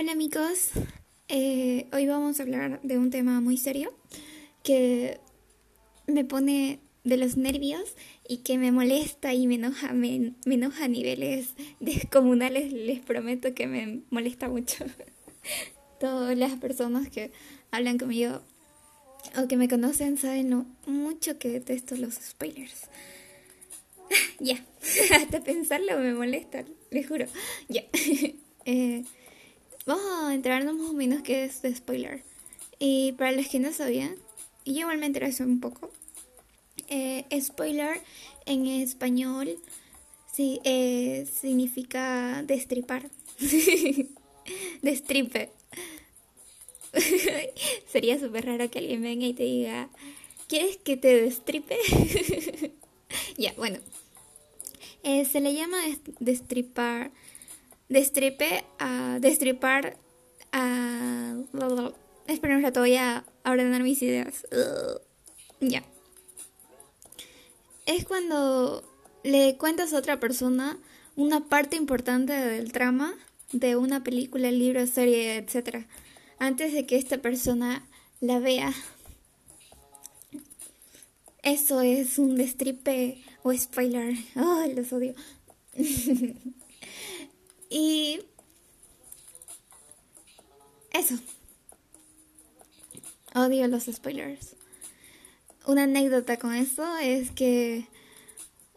Hola amigos, Eh, hoy vamos a hablar de un tema muy serio que me pone de los nervios y que me molesta y me enoja, me, enoja a niveles descomunales, les prometo que me molesta mucho. Todas las personas que hablan conmigo o que me conocen saben lo mucho que detesto los spoilers. ya, hasta pensarlo me molesta, les juro. Ya. Eh, vamos a enterarnos más o menos qué es de spoiler. Y para los que no sabían, y yo igual me enteré hace un poco, eh, spoiler en español sí, eh, significa destripar. Destripe. Sería súper raro que alguien venga y te diga, ¿quieres que te destripe? ya, bueno. Eh, se le llama des- destripar. Destripe a. Destripar a. Espera un rato, voy a ordenar mis ideas. Ya. Es cuando le cuentas a otra persona una parte importante del trama de una película, libro, serie, etc. Antes de que esta persona la vea. Eso es un destripe o spoiler. Ay, los odio. y eso. Odio los spoilers. Una anécdota con eso es que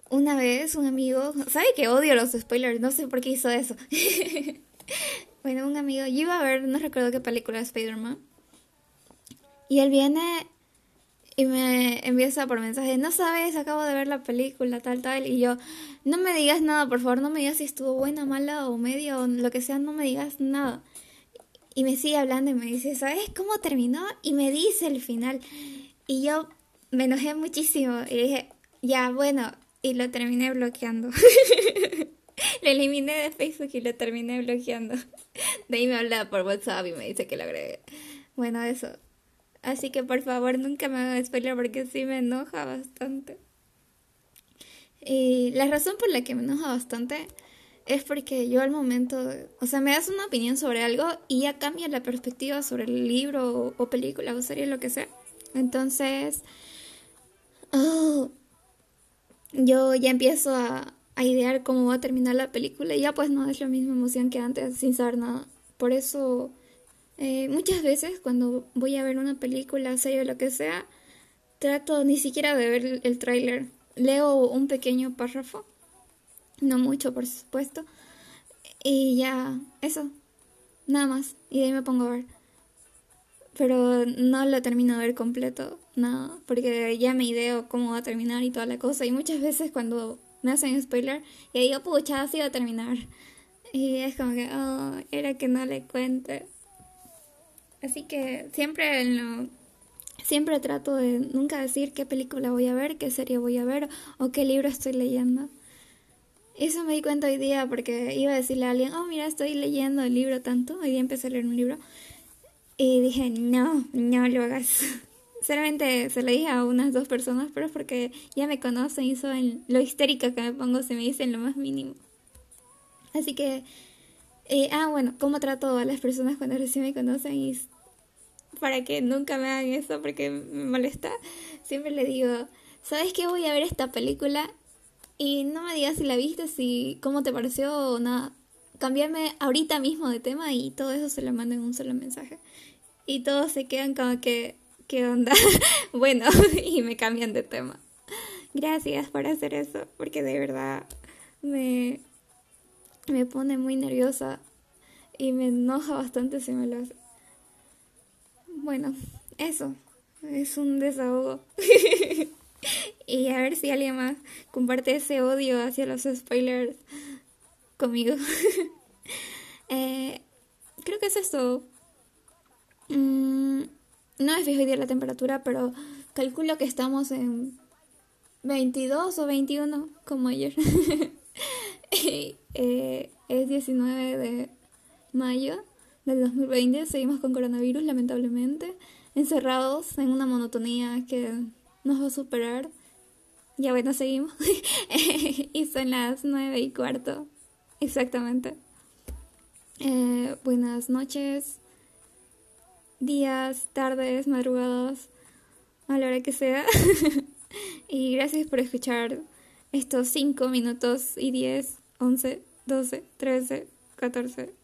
una vez un amigo, ¿sabe que odio los spoilers? No sé por qué hizo eso. bueno, un amigo, yo iba a ver, no recuerdo qué película de Spider-Man. Y él viene y me empieza por mensaje, no sabes, acabo de ver la película, tal, tal. Y yo, no me digas nada, por favor, no me digas si estuvo buena, mala o media o lo que sea, no me digas nada. Y me sigue hablando y me dice, ¿sabes cómo terminó? Y me dice el final. Y yo me enojé muchísimo y dije, ya, bueno, y lo terminé bloqueando. lo eliminé de Facebook y lo terminé bloqueando. De ahí me habla por WhatsApp y me dice que lo agregué. Bueno, eso. Así que por favor nunca me hagan spoiler porque sí me enoja bastante. Y la razón por la que me enoja bastante es porque yo al momento, o sea, me das una opinión sobre algo y ya cambia la perspectiva sobre el libro o, película o serie, lo que sea. Entonces, oh, yo ya empiezo a, a idear cómo va a terminar la película y ya pues no es la misma emoción que antes sin saber nada. Por eso, eh, muchas veces cuando voy a ver una película, serie o lo que sea, trato ni siquiera de ver el, el tráiler. Leo un pequeño párrafo, no mucho por supuesto, y ya, eso, nada más, y de ahí me pongo a ver. Pero no lo termino de ver completo, nada, porque ya me ideo cómo va a terminar y toda la cosa. Y muchas veces cuando me hacen spoiler, y digo, pucha, así va a terminar. Y es como que, oh, era que no le cuente. Así que siempre lo, siempre trato de nunca decir qué película voy a ver, qué serie voy a ver o qué libro estoy leyendo. Eso me di cuenta hoy día porque iba a decirle a alguien, oh, mira, estoy leyendo el libro tanto. Hoy día empecé a leer un libro. Y dije, no, no lo hagas. Solamente se lo dije a unas dos personas, pero es porque ya me conocen y saben lo histérica que me pongo si me dicen lo más mínimo. Así que, eh, ah, bueno, ¿cómo trato a las personas cuando recién me conocen? Y para que nunca me hagan eso porque me molesta, siempre le digo, ¿sabes qué? Voy a ver esta película y no me digas si la viste, si cómo te pareció o nada. Cambiarme ahorita mismo de tema y todo eso se lo mando en un solo mensaje. Y todos se quedan como que, ¿qué onda? bueno, y me cambian de tema. Gracias por hacer eso, porque de verdad me, me pone muy nerviosa y me enoja bastante si me lo hace. Bueno, eso, es un desahogo. y a ver si alguien más comparte ese odio hacia los spoilers conmigo. eh, creo que es esto. Mm, no me fijo hoy día la temperatura, pero calculo que estamos en 22 o 21 como ayer. eh, es 19 de mayo del 2020. Seguimos con coronavirus, lamentablemente. Encerrados en una monotonía que nos va a superar. Ya bueno, seguimos. y son las nueve y cuarto. Exactamente. Eh, buenas noches, días, tardes, madrugadas, a la hora que sea. y gracias por escuchar estos 5 minutos y 10, 11, 12, 13, 14.